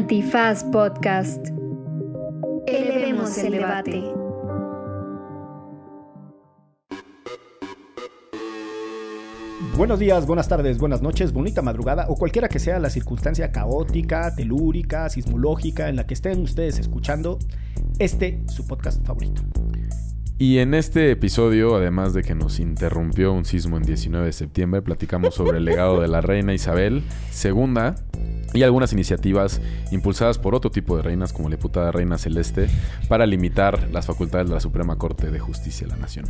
Antifaz Podcast. Elevemos el debate. Buenos días, buenas tardes, buenas noches, bonita madrugada o cualquiera que sea la circunstancia caótica, telúrica, sismológica en la que estén ustedes escuchando este su podcast favorito. Y en este episodio, además de que nos interrumpió un sismo en 19 de septiembre, platicamos sobre el legado de la reina Isabel II y algunas iniciativas impulsadas por otro tipo de reinas como la diputada Reina Celeste para limitar las facultades de la Suprema Corte de Justicia de la Nación.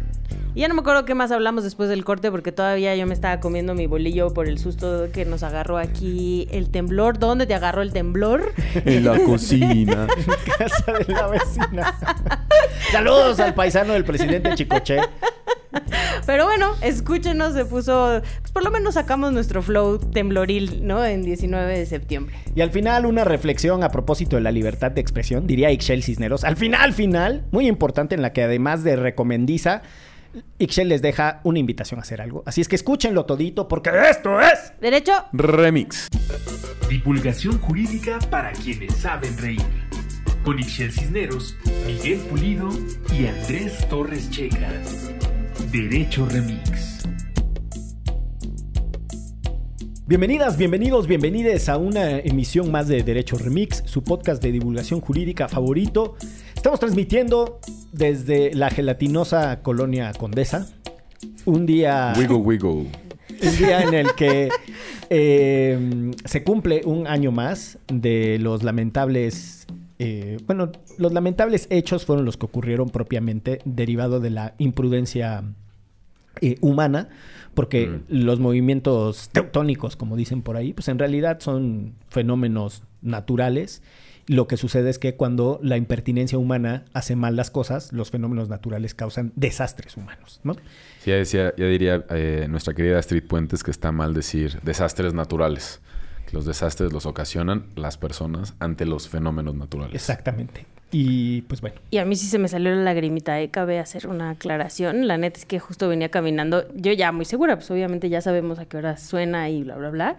Y ya no me acuerdo qué más hablamos después del corte porque todavía yo me estaba comiendo mi bolillo por el susto que nos agarró aquí el temblor. ¿Dónde te agarró el temblor? En la cocina. En casa de la vecina. Saludos al paisano del presidente Chicoche. Pero bueno, escúchenos, se puso... Pues por lo menos sacamos nuestro flow tembloril, ¿no? En 19 de septiembre. Y al final una reflexión a propósito de la libertad de expresión, diría Ixchel Cisneros. Al final, final, muy importante en la que además de recomendiza, Ixchel les deja una invitación a hacer algo. Así es que escúchenlo todito porque esto es... ¿Derecho? Remix. Divulgación jurídica para quienes saben reír. Con Ixel Cisneros, Miguel Pulido y Andrés Torres Checa. Derecho Remix. Bienvenidas, bienvenidos, bienvenides a una emisión más de Derecho Remix, su podcast de divulgación jurídica favorito. Estamos transmitiendo desde la gelatinosa colonia Condesa. Un día... Wiggle, wiggle. Un día en el que eh, se cumple un año más de los lamentables... eh, bueno, los lamentables hechos fueron los que ocurrieron propiamente derivado de la imprudencia eh, humana, porque Mm. los movimientos teutónicos, como dicen por ahí, pues en realidad son fenómenos naturales. Lo que sucede es que cuando la impertinencia humana hace mal las cosas, los fenómenos naturales causan desastres humanos, ¿no? Sí, ya, decía, ya diría eh, nuestra querida Street Puentes que está mal decir desastres naturales. Los desastres los ocasionan las personas ante los fenómenos naturales. Exactamente. Y pues bueno, Y a mí sí se me salió la lagrimita, ¿eh? Cabe hacer una aclaración. La neta es que justo venía caminando, yo ya muy segura, pues obviamente ya sabemos a qué hora suena y bla, bla, bla.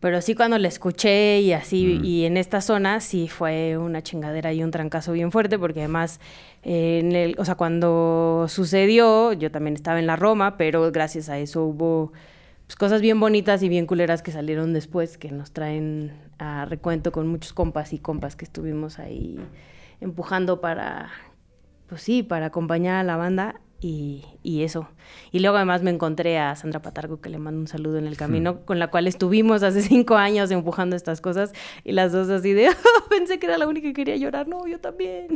Pero sí cuando la escuché y así, Mm. y en esta zona sí fue una chingadera y un trancazo bien fuerte, porque además, eh, en el, o sea, cuando sucedió, yo también estaba en la Roma, pero gracias a eso hubo pues, cosas bien bonitas y bien culeras que salieron después, que nos traen a recuento con muchos compas y compas que estuvimos ahí empujando para, pues sí, para acompañar a la banda y, y eso. Y luego además me encontré a Sandra Patargo, que le mando un saludo en el camino, con la cual estuvimos hace cinco años empujando estas cosas y las dos así de, "Oh, pensé que era la única que quería llorar, no, yo también.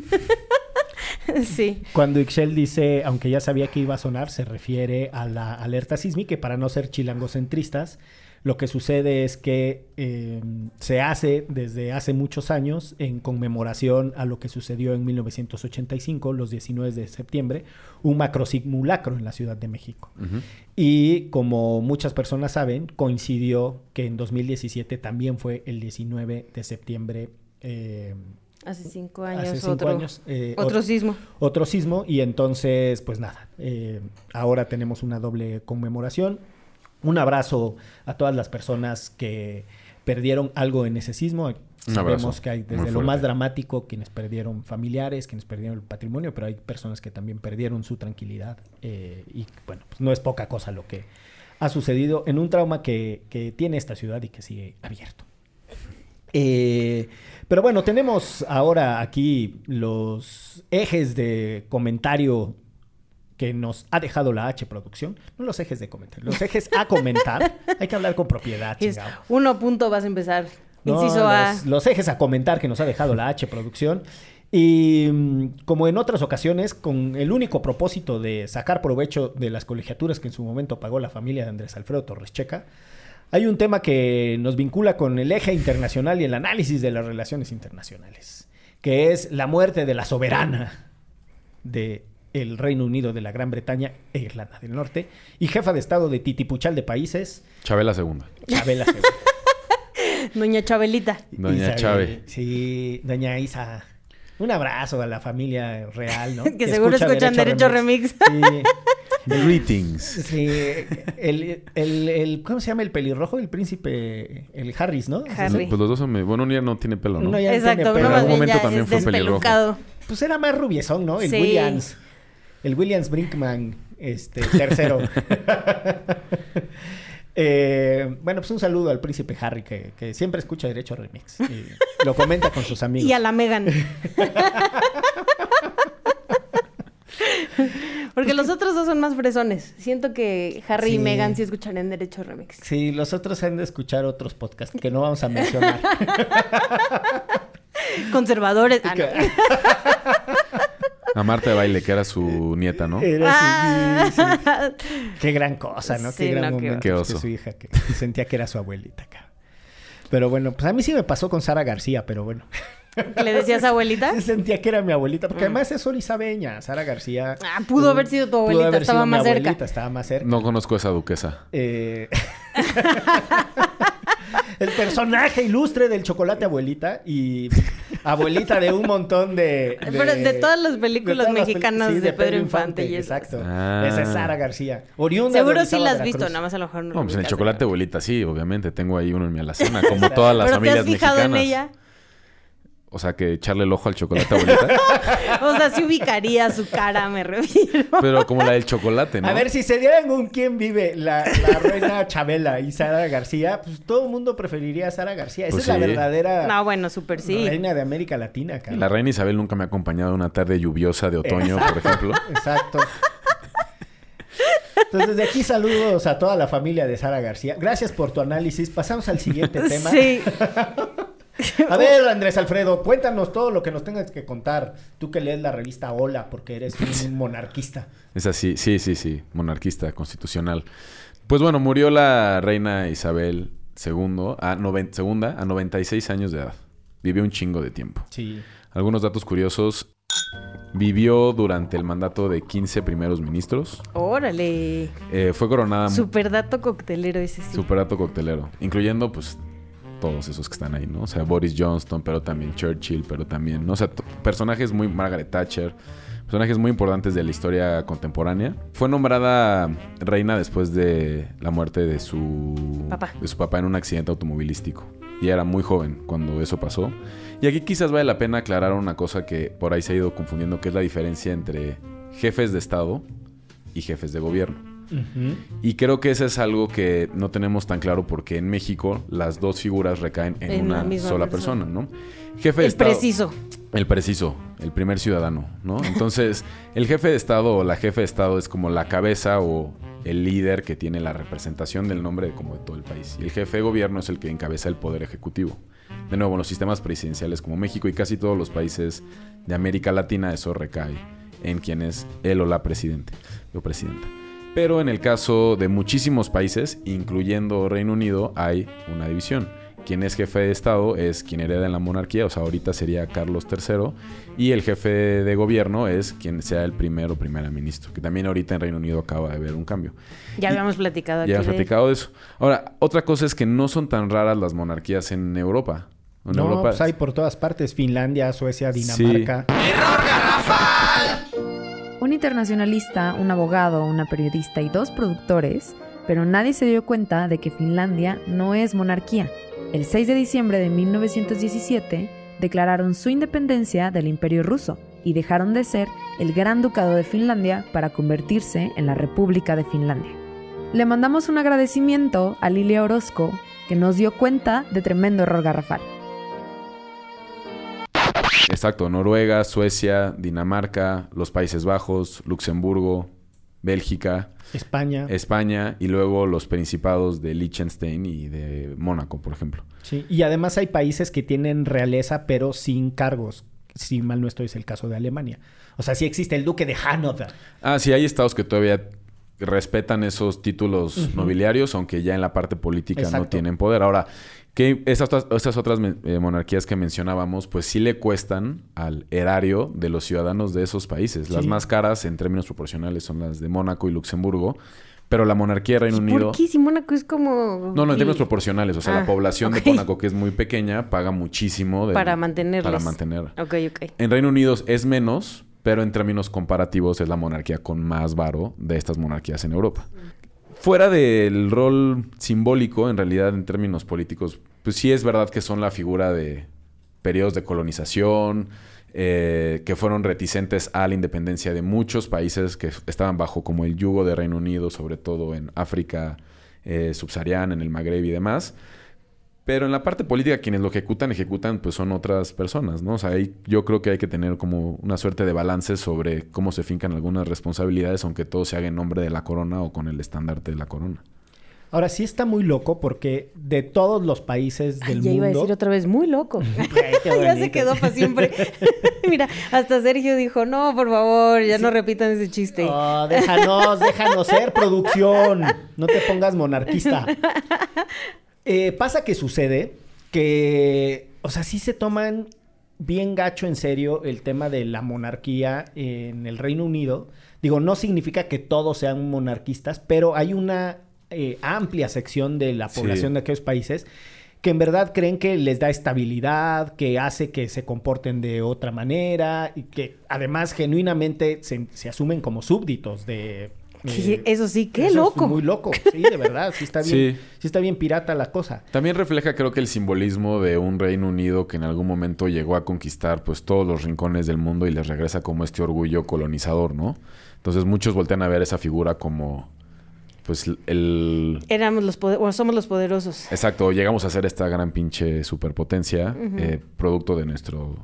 sí. cuando Ixchel dice, aunque ya sabía que iba a sonar, se refiere a la alerta sísmica para no ser chilangocentristas, lo que sucede es que eh, se hace desde hace muchos años en conmemoración a lo que sucedió en 1985, los 19 de septiembre, un macrosimulacro en la Ciudad de México. Y como muchas personas saben, coincidió que en 2017 también fue el 19 de septiembre. eh, Hace cinco años, hace cinco otro, años, eh, otro ot- sismo. otro sismo y entonces pues nada, eh, ahora tenemos una doble conmemoración. Un abrazo a todas las personas que perdieron algo en ese sismo. Sabemos que hay desde lo más dramático quienes perdieron familiares, quienes perdieron el patrimonio, pero hay personas que también perdieron su tranquilidad eh, y bueno, pues no es poca cosa lo que ha sucedido en un trauma que, que tiene esta ciudad y que sigue abierto. Eh, pero bueno, tenemos ahora aquí los ejes de comentario que nos ha dejado la H Producción. No los ejes de comentario, los ejes a comentar. Hay que hablar con propiedad, Es uno punto, vas a empezar. No, Inciso A. los, los ejes a comentar que nos ha dejado la H Producción. Y mm, como en otras ocasiones, con el único propósito de sacar provecho de las colegiaturas que en su momento pagó la familia de Andrés Alfredo Torres Checa, hay un tema que nos vincula con el eje internacional y el análisis de las relaciones internacionales, que es la muerte de la soberana de el Reino Unido de la Gran Bretaña e Irlanda del Norte y jefa de Estado de Titipuchal de Países, Chabela segunda. Chabela II. Doña Chabelita. Doña Isabel, Chave. Sí, doña Isa. Un abrazo a la familia real, ¿no? Que seguro escuchan Derecho Remix. Sí. Greetings. Sí, el, el, el- ¿cómo se llama el pelirrojo? El príncipe, el Harris, ¿no? Harry. Pues los dos son... Bueno, ya no tiene pelo, ¿no? Uno ya Exacto, tiene uno pelo. en algún momento también fue pelirrojo. Pues era más rubiezón, ¿no? El Sí. Williams. El Williams Brinkman, este, tercero. Eh, bueno, pues un saludo al príncipe Harry, que, que siempre escucha Derecho Remix. Y lo comenta con sus amigos. Y a la Megan. Porque los otros dos son más fresones. Siento que Harry Sí. y Megan sí escuchan en Derecho Remix. Sí, los otros han de escuchar otros podcasts que no vamos a mencionar. Conservadores. Ah, no. A Marta de Baile, que era su nieta, ¿no? Era así, sí, sí. Ah. Qué gran cosa, ¿no? Sí, qué gran no, qué momento Qué que oso. su hija, que sentía que era su abuelita. Pero bueno, pues a mí sí me pasó con Sara García, pero bueno. ¿Le decías abuelita? Sí sentía que era mi abuelita, porque además es orizabeña, Sara García. Ah, pudo haber sido tu pudo abuelita, haber estaba sido mi más cerca. abuelita, estaba más cerca. No conozco esa duquesa. Eh, el personaje ilustre del chocolate abuelita y abuelita de un montón de... Pero de todas las películas todas las peli- mexicanas sí, de Pedro Infante y esas. Exacto. Ah. Esa es Sara García. Oriunda de Seguro sí la has visto, nada más a lo mejor no. Pues en el chocolate abuelita, sí, obviamente. Tengo ahí uno en mi alacena, como todas las ¿Pero te familias has fijado mexicanas. en ella? O sea, que echarle el ojo al chocolate abuelita. O sea, sí ubicaría su cara, me refiero. pero como la del chocolate, ¿no? A ver, si se dieran un quién vive la, la reina Chabela y Sara García, pues todo el mundo preferiría a Sara García. Esa Pues es sí. la verdadera No, bueno, súper sí. reina de América Latina, cara. La reina Isabel nunca me ha acompañado una tarde lluviosa de otoño, por ejemplo. Exacto. Entonces, de aquí saludos a toda la familia de Sara García. Gracias por tu análisis. Pasamos al siguiente tema. Sí. A ver, Andrés Alfredo, cuéntanos todo lo que nos tengas que contar. Tú que lees la revista Hola, porque eres un monarquista. Es así, sí, sí, sí, monarquista, constitucional. Pues bueno, murió la reina Isabel II a, segunda a 96 años de edad. Vivió un chingo de tiempo. Sí. Algunos datos curiosos. Vivió durante el mandato de 15 primeros ministros. Órale. Eh, fue coronada... mu- Super dato coctelero ese sí. Super dato coctelero. Incluyendo, pues, todos esos que están ahí, ¿no? O sea, Boris Johnson, pero también Churchill, pero también, ¿no? O sea, personajes muy... Margaret Thatcher. Personajes muy importantes de la historia contemporánea. Fue nombrada reina después de la muerte de su... Papá. De su papá en un accidente automovilístico. Y era muy joven cuando eso pasó. Y aquí quizás vale la pena aclarar una cosa que por ahí se ha ido confundiendo, que es la diferencia entre jefes de Estado y jefes de gobierno. Y creo que eso es algo que no tenemos tan claro porque en México las dos figuras recaen en, una sola persona. persona, ¿no? Jefe de El Estado. preciso. El preciso, el primer ciudadano, ¿no? Entonces, el jefe de Estado o la jefe de Estado es como la cabeza o el líder que tiene la representación del nombre de como de todo el país. Y el jefe de gobierno es el que encabeza el poder ejecutivo. De nuevo, en los sistemas presidenciales como México y casi todos los países de América Latina, eso recae en quien es él o la presidente o presidenta. Pero en el caso de muchísimos países, incluyendo Reino Unido, hay una división. Quien es jefe de Estado es quien hereda en la monarquía, o sea, ahorita sería Carlos III, y el jefe de gobierno es quien sea el primero o primera ministro, que también ahorita en Reino Unido acaba de haber un cambio. Ya Y- habíamos platicado aquí. Ya de- platicado de eso. Ahora, otra cosa es que no son tan raras las monarquías en Europa. En No, Europa pues hay por todas partes. Finlandia, Suecia, Dinamarca. Un internacionalista, un abogado, una periodista y dos productores, pero nadie se dio cuenta de que Finlandia no es monarquía. El 6 de diciembre de 1917 declararon su independencia del Imperio ruso y dejaron de ser el Gran Ducado de Finlandia para convertirse en la República de Finlandia. Le mandamos un agradecimiento a Lilia Orozco, que nos dio cuenta de tremendo error garrafal. Exacto, Noruega, Suecia, Dinamarca, los Países Bajos, Luxemburgo, Bélgica, España. España y luego los principados de Liechtenstein y de Mónaco, por ejemplo. Sí. Y además hay países que tienen realeza, pero sin cargos. Si mal no estoy, es el caso de Alemania. O sea, sí existe el duque de Hanover. Ah, sí, hay estados que todavía respetan esos títulos nobiliarios, aunque ya en la parte política no tienen poder. Ahora, que esas, otras- esas otras eh, monarquías que mencionábamos, pues sí le cuestan al erario de los ciudadanos de esos países. Las Sí. más caras en términos proporcionales son las de Mónaco y Luxemburgo, pero la monarquía de Reino Unido... ¿Por qué si Mónaco es como... No, no, en términos proporcionales. O sea, Ah, la población ok. de Mónaco, que es muy pequeña, paga muchísimo. del- Para mantenerlos. Para mantener. Ok, ok. En Reino Unido es menos, pero en términos comparativos es la monarquía con más varo de estas monarquías en Europa. Fuera del rol simbólico, en realidad en términos políticos, pues sí es verdad que son la figura de periodos de colonización, eh, que fueron reticentes a la independencia de muchos países que estaban bajo como el yugo de Reino Unido, sobre todo en África eh, subsahariana, en el Magreb y demás. Pero en la parte política, quienes lo ejecutan, ejecutan, pues son otras personas, ¿no? O sea, ahí yo creo que hay que tener como una suerte de balance sobre cómo se fincan algunas responsabilidades, aunque todo se haga en nombre de la corona o con el estandarte de la corona. Ahora sí está muy loco porque de todos los países Ay, del ya mundo. iba a decir otra vez, muy loco. Ay, ya se quedó para siempre. Mira, hasta Sergio dijo, no, por favor, ya no repitan ese chiste. Oh, déjanos, déjanos ser producción. No te pongas monarquista. Eh, pasa que sucede que, o sea, sí se toman bien gacho en serio el tema de la monarquía en el Reino Unido. Digo, no significa que todos sean monarquistas, pero hay una eh, amplia sección de la Sí. población de aquellos países que en verdad creen que les da estabilidad, que hace que se comporten de otra manera y que además genuinamente se, se asumen como súbditos de... Eh, Eso sí, qué eso es loco. muy loco, sí, de verdad, sí está bien, Sí. sí está bien pirata la cosa. También refleja creo que el simbolismo de un Reino Unido que en algún momento llegó a conquistar pues todos los rincones del mundo y les regresa como este orgullo colonizador, ¿no? Entonces muchos voltean a ver esa figura como pues el... Éramos los poder- o somos los poderosos. Exacto, llegamos a ser esta gran pinche superpotencia, eh, producto de nuestro,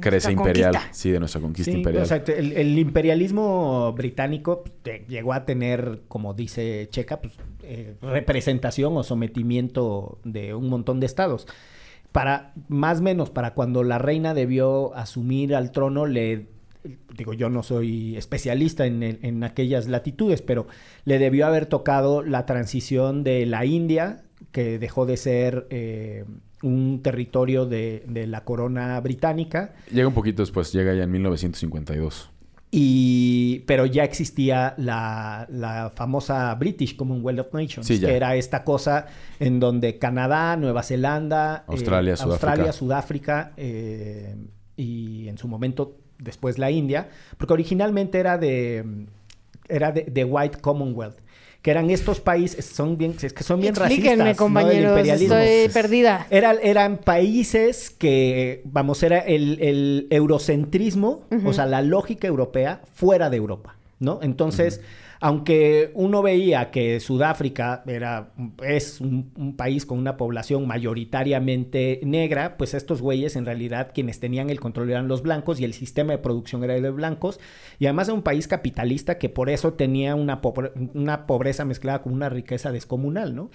Crece imperial, conquista. sí, de nuestra conquista Sí, imperial. o sea, te- el, el imperialismo británico te- llegó a tener, como dice Checa, pues, eh, representación o sometimiento de un montón de estados. Para, más o menos, para cuando la reina debió asumir al trono, le digo, yo no soy especialista en, el- en aquellas latitudes, pero le debió haber tocado la transición de la India, que dejó de ser eh, un territorio de, de la corona británica, Llega un poquito después, llega ya en 1952. y, pero ya existía la, la famosa British Commonwealth of Nations, Sí, que era esta cosa en donde Canadá, Nueva Zelanda, eh, Australia, Sudáfrica. Australia, Sudáfrica eh, y en su momento después la India, porque originalmente era de era de, de White Commonwealth, que eran estos países, son bien, es que son bien racistas, ¿no? compañeros, imperialismo. estoy perdida. Era- eran países que, vamos, era el, el eurocentrismo, o sea, la lógica europea fuera de Europa, ¿no? Entonces, aunque uno veía que Sudáfrica era, es un, un país con una población mayoritariamente negra, pues estos güeyes en realidad quienes tenían el control eran los blancos y el sistema de producción era de blancos. Y además era un país capitalista que por eso tenía una, pobre- una pobreza mezclada con una riqueza descomunal, ¿no?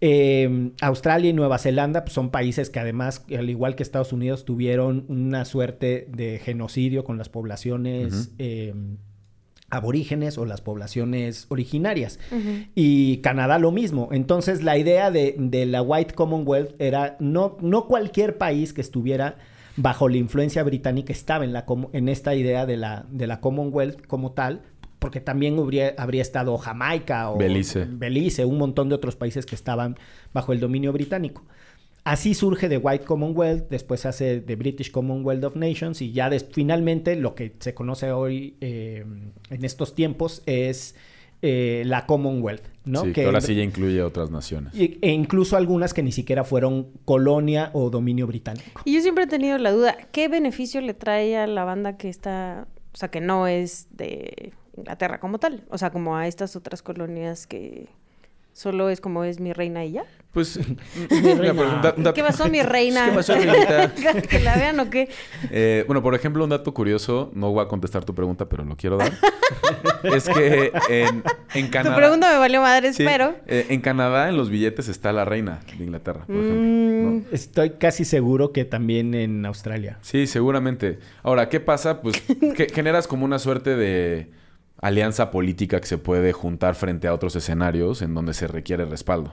Eh, Australia y Nueva Zelanda pues, son países que además, al igual que Estados Unidos, tuvieron una suerte de genocidio con las poblaciones eh, aborígenes o las poblaciones originarias. Y Canadá lo mismo. Entonces la idea de, de la White Commonwealth era no, no cualquier país que estuviera bajo la influencia británica estaba en, la, com- en esta idea de la, de la Commonwealth como tal, porque también habría, habría estado Jamaica o Belice. Belice, un montón de otros países que estaban bajo el dominio británico. Así surge The White Commonwealth, después se hace The British Commonwealth of Nations y ya finalmente lo que se conoce hoy eh, en estos tiempos es eh, la Commonwealth, ¿no? Sí, que ahora sí ya incluye otras naciones. y- e incluso algunas que ni siquiera fueron colonia o dominio británico. Y yo siempre he tenido la duda, ¿qué beneficio le trae a la banda que está, o sea, que no es de Inglaterra como tal? O sea, como a estas otras colonias que solo es como es mi reina y ya. Pues, da- ¿Qué pasó, mi reina? ¿Qué pasó, reinita? ¿Que la vean o qué? Eh, bueno, por ejemplo, un dato curioso, no voy a contestar tu pregunta, pero lo quiero dar. es que en, en Canadá. Tu pregunta me valió madres, Sí, pero... eh, en Canadá, en los billetes está la reina de Inglaterra, por ejemplo. Mm, ¿no? Estoy casi seguro que también en Australia. Sí, seguramente. Ahora, ¿qué pasa? Pues que generas como una suerte de alianza política que se puede juntar frente a otros escenarios en donde se requiere respaldo.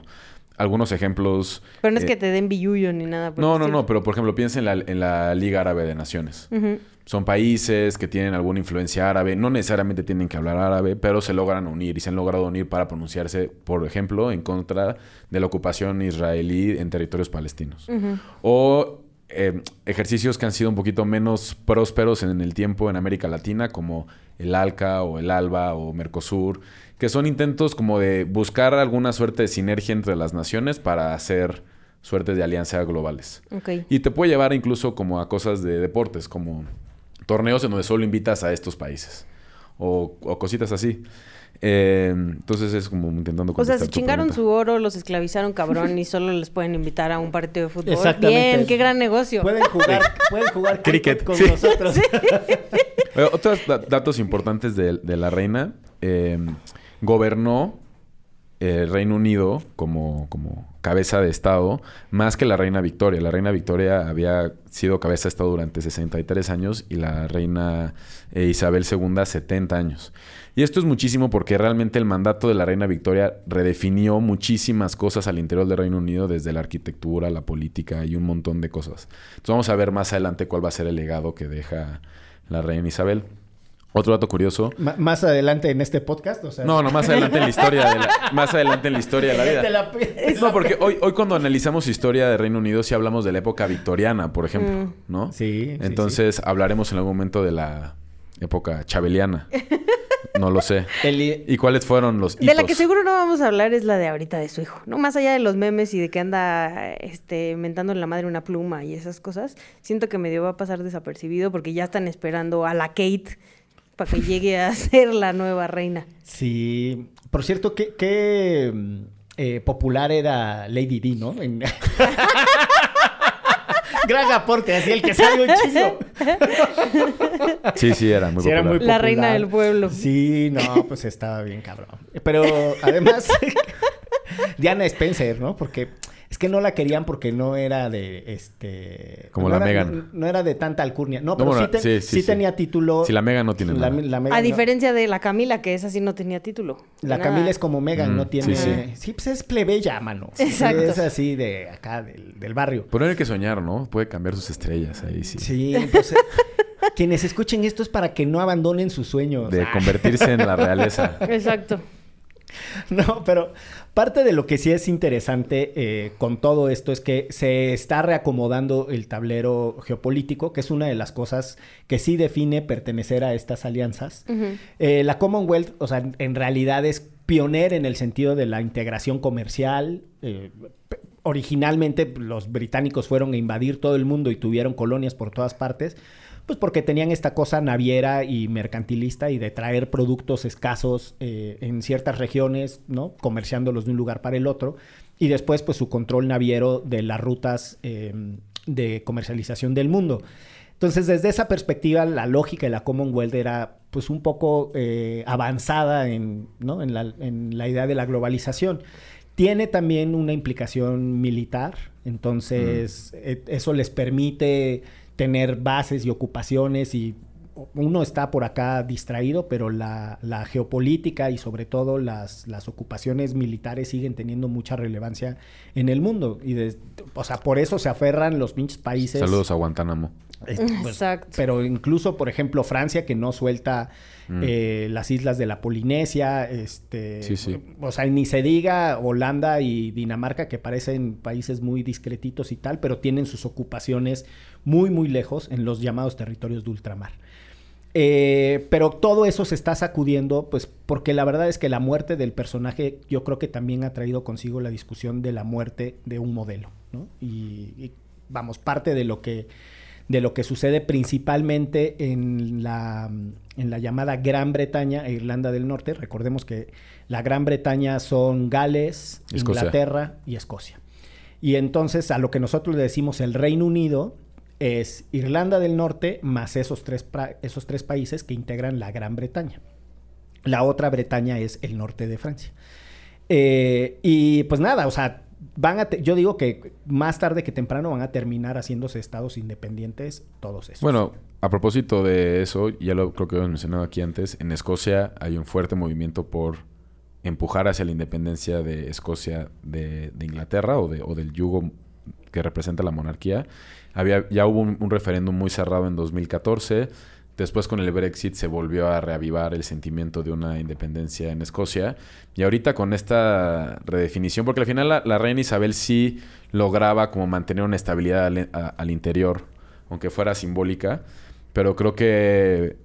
Algunos ejemplos. Pero no es eh, que te den billuyo ni nada. No, no, no, pero por ejemplo, piensa en la, en la Liga Árabe de Naciones. Son países que tienen alguna influencia árabe, no necesariamente tienen que hablar árabe, pero se logran unir y se han logrado unir para pronunciarse, por ejemplo, en contra de la ocupación israelí en territorios palestinos. O eh, ejercicios que han sido un poquito menos prósperos en el tiempo en América Latina, como el ALCA o el ALBA o Mercosur, que son intentos como de buscar alguna suerte de sinergia entre las naciones para hacer suertes de alianza globales. Y te puede llevar incluso como a cosas de deportes, como torneos en donde solo invitas a estos países. O, o cositas así. Eh, entonces es como intentando O sea, se chingaron pregunta. su oro, los esclavizaron cabrón y solo les pueden invitar a un partido de fútbol. Exactamente. Bien, qué gran negocio. Pueden jugar, pueden jugar Cricket, con sí. nosotros. Eh, otros da- datos importantes de, de la reina. eh, gobernó el Reino Unido como, como cabeza de Estado más que la reina Victoria. La reina Victoria había sido cabeza de Estado durante 63 años y la reina Isabel II 70 años. Y esto es muchísimo porque realmente el mandato de la reina Victoria redefinió muchísimas cosas al interior del Reino Unido, desde la arquitectura, la política y un montón de cosas. Entonces vamos a ver más adelante cuál va a ser el legado que deja la reina Isabel. Otro dato curioso. Más adelante en este podcast, o sea... No, no, más adelante en la historia de la, más adelante en la historia de la vida. la No, porque hoy, hoy cuando analizamos historia de Reino Unido sí hablamos de la época victoriana, por ejemplo, Mm. ¿no? Sí, sí, Entonces hablaremos en algún momento de la época chabeliana. No lo sé. El- ¿Y cuáles fueron los hitos? De la que seguro no vamos a hablar es la de ahorita de su hijo, ¿no? Más allá de los memes y de que anda este mentando en la madre una pluma y esas cosas, siento que medio va a pasar desapercibido porque ya están esperando a la Kate para que llegue a ser la nueva reina. Sí. Por cierto, qué, qué, mm, eh, popular era Lady D, ¿no? En- Gran aporte, así el que sabe un chingo. Sí, sí, era muy Sí, era popular. muy La popular. reina del pueblo. Sí, no, pues estaba bien cabrón. Pero además, Diana Spencer, ¿no? Porque es que no la querían porque no era de este. Como no la era- Meghan. No, era de tanta alcurnia. No, pero sí, te- sí, sí sí, sí. tenía título. Sí, la Meghan no tiene La, nada. la Meghan A no- diferencia de la Camila, que esa sí no tenía título. La Nada. Camila es como Megan, Mm, no tiene. sí, Sí, sí. pues es plebeya, mano. Sí, Exacto. Es así de acá, del, del barrio. Pero hay que soñar, ¿no? Puede cambiar sus estrellas ahí, sí. Sí, entonces. quienes escuchen esto es para que no abandonen sus sueños. De Ah. convertirse en la realeza. Exacto. No, pero parte de lo que sí es interesante eh, con todo esto es que se está reacomodando el tablero geopolítico, que es una de las cosas que sí define pertenecer a estas alianzas. Eh, la Commonwealth, o sea, en realidad es pionera en el sentido de la integración comercial. eh, originalmente los británicos fueron a invadir todo el mundo y tuvieron colonias por todas partes, pues porque tenían esta cosa naviera y mercantilista y de traer productos escasos eh, en ciertas regiones, ¿no? Comerciándolos de un lugar para el otro. Y después, pues su control naviero de las rutas eh, de comercialización del mundo. Entonces, desde esa perspectiva, la lógica de la Commonwealth era pues un poco eh, avanzada en, ¿no? en, la, en la idea de la globalización. Tiene también una implicación militar, entonces eh, eso les permite tener bases y ocupaciones y uno está por acá distraído, pero la, la geopolítica y sobre todo las, las ocupaciones militares siguen teniendo mucha relevancia en el mundo. Y o sea, por eso se aferran los pinches países. Saludos a Guantánamo. Este, pues, Exacto. Pero incluso, por ejemplo, Francia, que no suelta Mm. eh, las islas de la Polinesia, este, Sí, sí. o sea, ni se diga Holanda y Dinamarca, que parecen países muy discretitos y tal, pero tienen sus ocupaciones muy, muy lejos en los llamados territorios de ultramar. Eh, pero todo eso se está sacudiendo, pues porque la verdad es que la muerte del personaje yo creo que también ha traído consigo la discusión de la muerte de un modelo, ¿no? Y, y, vamos, parte de lo que de lo que sucede principalmente en la, en la llamada Gran Bretaña e Irlanda del Norte. Recordemos que la Gran Bretaña son Gales, Escocia. Inglaterra y Escocia. Y entonces a lo que nosotros le decimos el Reino Unido es Irlanda del Norte más esos tres, esos tres países que integran la Gran Bretaña. La otra Bretaña es el norte de Francia. Eh, y pues nada, o sea, van a yo digo que más tarde que temprano van a terminar haciéndose estados independientes todos esos. Bueno, a propósito de eso, ya lo creo que lo he mencionado aquí antes, en Escocia hay un fuerte movimiento por empujar hacia la independencia de Escocia de, de Inglaterra o, de, o del yugo que representa la monarquía. Había, ya hubo un, un referéndum muy cerrado en 2014. Después con el Brexit se volvió a reavivar el sentimiento de una independencia en Escocia. Y ahorita con esta redefinición, porque al final la, la reina Isabel sí lograba como mantener una estabilidad al, a- al interior, aunque fuera simbólica. Pero creo que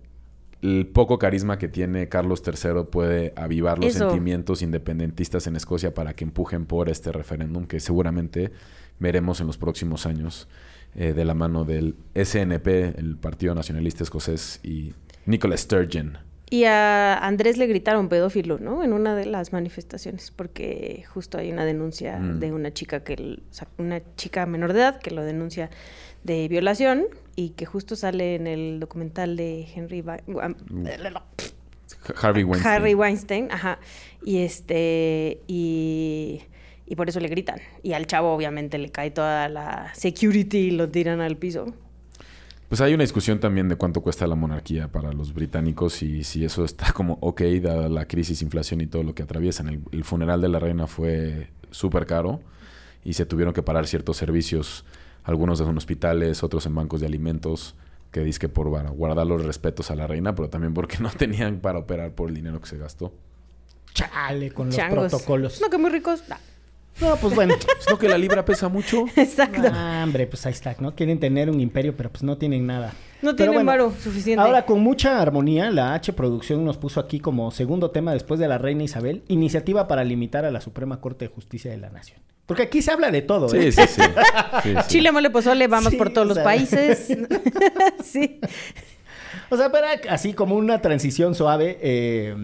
el poco carisma que tiene Carlos III puede avivar los Eso. sentimientos independentistas en Escocia para que empujen por este referéndum que seguramente veremos en los próximos años eh, de la mano del SNP, el Partido Nacionalista Escocés, y Nicola Sturgeon. Y a Andrés le gritaron pedófilo, ¿no? En una de las manifestaciones, porque justo hay una denuncia Mm. de una chica que, l- o sea, una chica menor de edad que lo denuncia de violación y que justo sale en el documental de Henry Wa- Harvey Weinstein. Harry Weinstein, ajá. Y este y y por eso le gritan. Y al chavo obviamente le cae toda la security y lo tiran al piso. Pues hay una discusión también de cuánto cuesta la monarquía para los británicos y si eso está como ok, dada la crisis, inflación y todo lo que atraviesan. El, el funeral de la reina fue súper caro y se tuvieron que parar ciertos servicios, algunos en hospitales, otros en bancos de alimentos, que que por guardar los respetos a la reina, pero también porque no tenían para operar por el dinero que se gastó. Chale, con los Changos. protocolos. No, que muy ricos. No. No, pues bueno. ¿No que la libra pesa mucho? Exacto. Ah, hombre, pues ahí está, ¿no? Quieren tener un imperio, pero pues no tienen nada. No Pero tienen bueno, varo suficiente. Ahora, con mucha armonía, la H Producción nos puso aquí como segundo tema después de la Reina Isabel, iniciativa para limitar a la Suprema Corte de Justicia de la Nación. Porque aquí se habla de todo, Sí, ¿eh? sí, sí. Sí, sí. Chile, mole, pozole, vamos Sí, por todos o los países. sí. O sea, pero así como una transición suave, eh,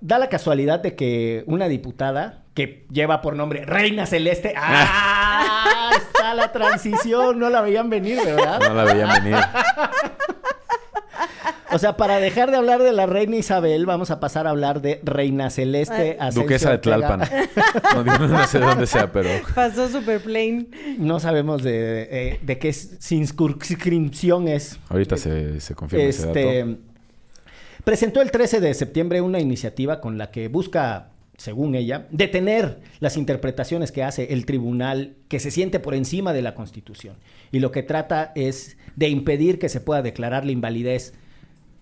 da la casualidad de que una diputada que lleva por nombre Reina Celeste, ¡ah! Está la transición, no la veían venir, ¿verdad? No la veían venir. O sea, para dejar de hablar de la Reina Isabel, vamos a pasar a hablar de Reina Celeste. Asensio Duquesa de. Tlalpan. No, sé de dónde sea, pero... Pasó super plain. No sabemos de, eh, de qué circunscripción es. Ahorita se, se confirma ese dato. Este, presentó el 13 de septiembre una iniciativa con la que busca, según ella, detener las interpretaciones que hace el tribunal que se siente por encima de la Constitución. Y lo que trata es de impedir que se pueda declarar la invalidez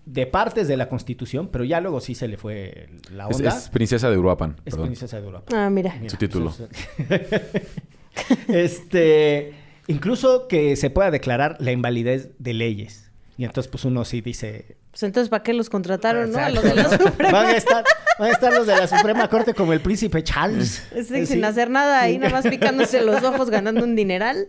de partes de la Constitución, pero ya luego sí se le fue la Es, onda. es princesa de Uruapan. Es perdón. princesa de Europa. Ah, mira. Mira, Su título. este, incluso que se pueda declarar la invalidez de leyes. Y entonces, pues uno sí dice. Pues entonces, ¿para qué los contrataron, no? A los Exacto, de la ¿no? Suprema. Van a estar, van a estar los de la Suprema Corte como el príncipe Charles. Sí, Eh, sin sí. hacer nada, ahí nada más picándose los ojos, ganando un dineral.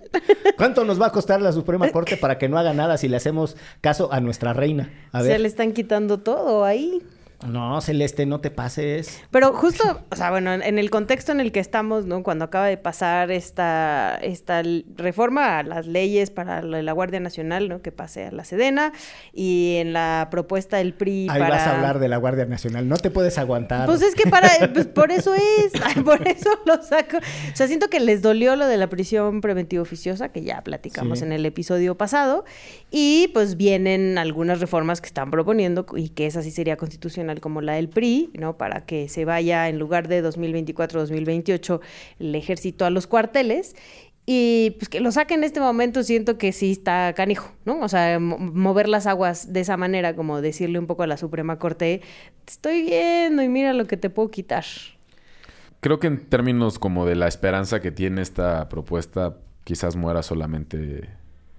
¿Cuánto nos va a costar la Suprema Corte para que no haga nada si le hacemos caso a nuestra reina? A Se le están quitando todo ahí. No, Celeste, no te pases. Pero justo, o sea, bueno, en el contexto en el que estamos, ¿no? Cuando acaba de pasar esta, esta reforma a las leyes para la Guardia Nacional, ¿no? Que pase a la Sedena. Y en la propuesta del PRI Ahí para... vas a hablar de la Guardia Nacional. No te puedes aguantar. Pues es que para, pues por eso es, por eso lo saco. O sea, siento que les dolió lo de la prisión preventiva oficiosa, que ya platicamos Sí. en el episodio pasado, y pues vienen algunas reformas que están proponiendo y que esa sí sería constitucional como la del PRI, ¿no? Para que se vaya en lugar de 2024-2028 el ejército a los cuarteles. Y pues que lo saquen en este momento siento que sí está canijo, ¿no? O sea, mo- mover las aguas de esa manera, como decirle un poco a la Suprema Corte, te estoy viendo y mira lo que te puedo quitar. Creo que en términos como de la esperanza que tiene esta propuesta, quizás muera solamente...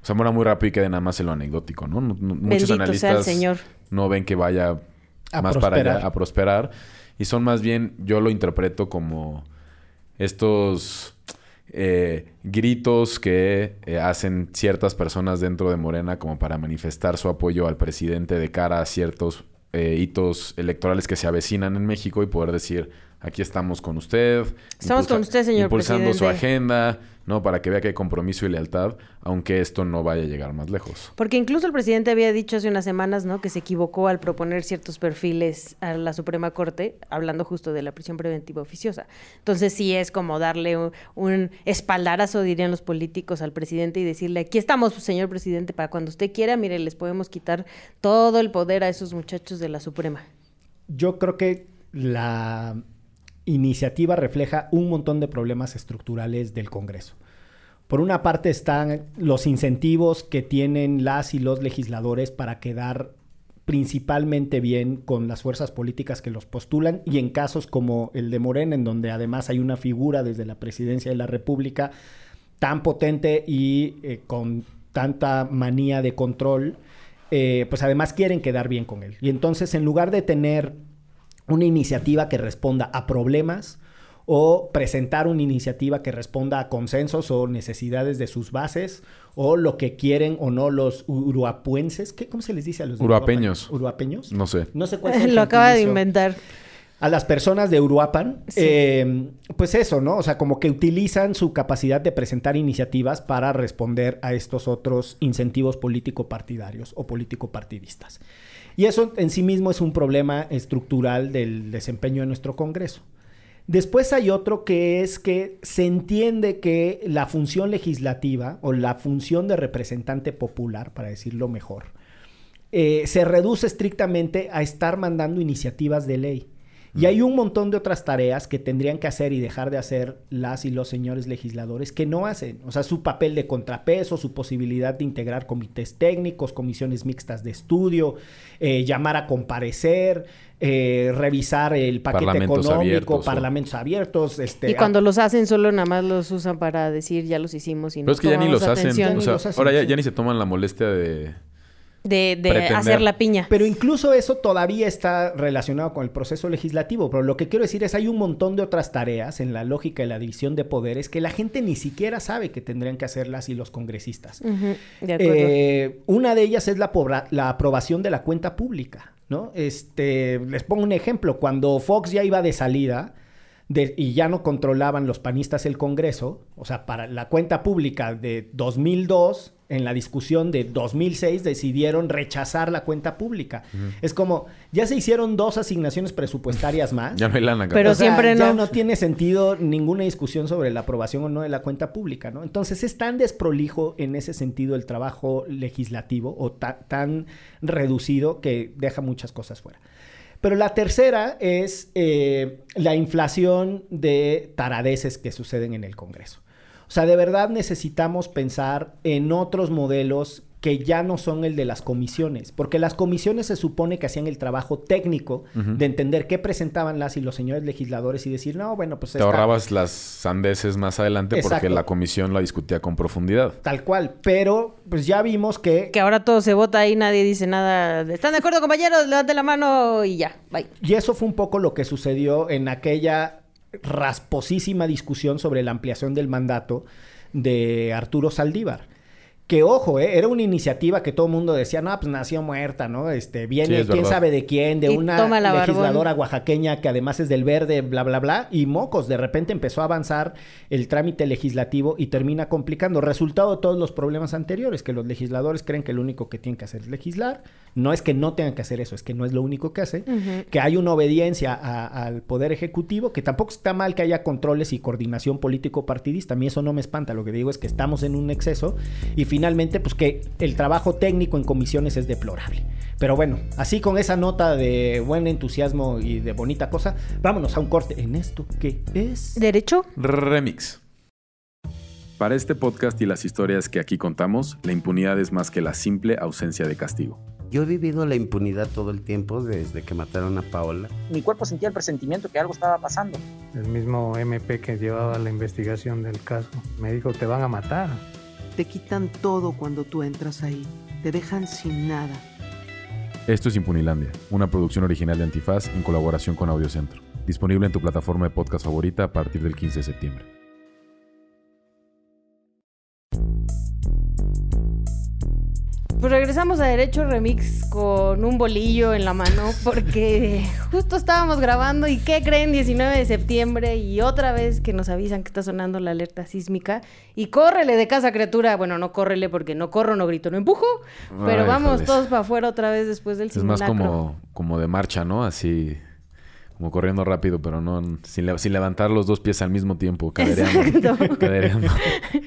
O sea, muera muy rápido y quede nada más en lo anecdótico, ¿no? No- no- Muchos Bendito sea el analistas Señor. no ven que vaya A más para allá a prosperar. Y son más bien, yo lo interpreto como estos eh, gritos que eh, hacen ciertas personas dentro de Morena como para manifestar su apoyo al presidente de cara a ciertos eh, hitos electorales que se avecinan en México y poder decir, aquí estamos con usted. Estamos con usted, señor Impulsando su presidente. agenda, ¿no? Para que vea que hay compromiso y lealtad, aunque esto no vaya a llegar más lejos. Porque incluso el presidente había dicho hace unas semanas, ¿no? Que se equivocó al proponer ciertos perfiles a la Suprema Corte, hablando justo de la prisión preventiva oficiosa. Entonces sí es como darle un, un espaldarazo, dirían los políticos, al presidente y decirle, aquí estamos, señor presidente, para cuando usted quiera, mire, les podemos quitar todo el poder a esos muchachos de la Suprema. Yo creo que la iniciativa refleja un montón de problemas estructurales del Congreso. Por una parte están los incentivos que tienen las y los legisladores para quedar principalmente bien con las fuerzas políticas que los postulan y en casos como el de Morena, en donde además hay una figura desde la presidencia de la República tan potente y eh, con tanta manía de control, eh, pues además quieren quedar bien con él. Y entonces en lugar de tener una iniciativa que responda a problemas, o presentar una iniciativa que responda a consensos o necesidades de sus bases o lo que quieren o no los uruapuenses. ¿Qué, ¿Cómo se les dice a los Uruapeños. ¿Uruapeños? No sé. No sé cuál es el Lo acaba de inventar. A las personas de Uruapan, Sí. eh, pues eso, ¿no? O sea, como que utilizan su capacidad de presentar iniciativas para responder a estos otros incentivos político-partidarios o político-partidistas. Y eso en sí mismo es un problema estructural del desempeño de nuestro Congreso. Después hay otro que es que se entiende que la función legislativa o la función de representante popular, para decirlo mejor, eh, se reduce estrictamente a estar mandando iniciativas de ley. Y hay un montón de otras tareas que tendrían que hacer y dejar de hacer las y los señores legisladores que no hacen. O sea, su papel de contrapeso, su posibilidad de integrar comités técnicos, comisiones mixtas de estudio, eh, llamar a comparecer, eh, revisar el paquete Parlamentos económico, abiertos, o- parlamentos abiertos. Este, Y cuando los hacen, solo nada más los usan para decir ya los hicimos y no Pero es que ya ni los hacen. atención Ya O ni sea, los hacen, ahora ya ni se toman la molestia de... de, de hacer la piña. Pero incluso eso todavía está relacionado con el proceso legislativo. Pero lo que quiero decir es hay un montón de otras tareas en la lógica de la división de poderes que la gente ni siquiera sabe que tendrían que hacerlas y los congresistas. De acuerdo. Eh, una de ellas es la, la aprobación de la cuenta pública, ¿no? Este, les pongo un ejemplo. Cuando Fox ya iba de salida de- y ya no controlaban los panistas el Congreso, o sea, para la cuenta pública de 2002, en la discusión de 2006 decidieron rechazar la cuenta pública. Es como, ya se hicieron dos asignaciones presupuestarias más. Ya no hay lana. Pero O sea, siempre ya no. no tiene sentido ninguna discusión sobre la aprobación o no de la cuenta pública, ¿no? Entonces es tan desprolijo en ese sentido el trabajo legislativo o ta- tan reducido que deja muchas cosas fuera. Pero la tercera es eh, la inflación de taradeces que suceden en el Congreso. O sea, de verdad necesitamos pensar en otros modelos que ya no son el de las comisiones, porque las comisiones se supone que hacían el trabajo técnico de entender qué presentaban las y los señores legisladores y decir, no, bueno, pues Te esta- ahorrabas las sandeces más adelante porque la comisión la discutía con profundidad. tal cual, pero pues ya vimos que Que ahora todo se vota y nadie dice nada. ¿Están de acuerdo, compañeros? Levanten la mano y ya. Bye. Y eso fue un poco lo que sucedió en aquella rasposísima discusión sobre la ampliación del mandato de Arturo Saldívar. Que ojo, ¿eh? era una iniciativa que todo el mundo decía, no, pues nació muerta, ¿no? Este, viene Sí, es quién verdad. sabe de quién, de Y una tómala, barbón. legisladora oaxaqueña que además es del verde, bla, bla, bla, y mocos. De repente empezó a avanzar el trámite legislativo y termina complicando. Resultado de todos los problemas anteriores, que los legisladores creen que lo único que tienen que hacer es legislar. No es que no tengan que hacer eso, es que no es lo único que hacen Ujú. que hay una obediencia a- al poder ejecutivo, que tampoco está mal que haya controles y coordinación político-partidista. A mí eso no me espanta. Lo que digo es que estamos en un exceso y finalmente, pues que el trabajo técnico en comisiones es deplorable. Pero bueno, así con esa nota de buen entusiasmo y de bonita cosa, vámonos a un corte en esto que es. ¿Derecho? Remix. Para este podcast y las historias que aquí contamos, la impunidad es más que la simple ausencia de castigo. Yo he vivido la impunidad todo el tiempo desde que mataron a Paola. mi cuerpo sentía el presentimiento que algo estaba pasando. El mismo MP que llevaba la investigación del caso me dijo, te van a matar. Te quitan todo cuando tú entras ahí. Te dejan sin nada. Esto es Impunilandia, una producción original de Antifaz en colaboración con Audiocentro. Disponible en tu plataforma de podcast favorita a partir del 15 de septiembre. Pues regresamos a Derecho Remix con un bolillo en la mano porque justo estábamos grabando y ¿qué creen? 19 de septiembre y otra vez que nos avisan que está sonando la alerta sísmica y córrele de casa criatura. Bueno, no córrele porque no corro, no grito, no empujo, pero Ay, vamos todos para afuera otra vez después del Es más simulacro. como, como de marcha, ¿no? Así, como corriendo rápido, pero no sin, le- sin levantar los dos pies al mismo tiempo, cadereando. Exacto. cadereando.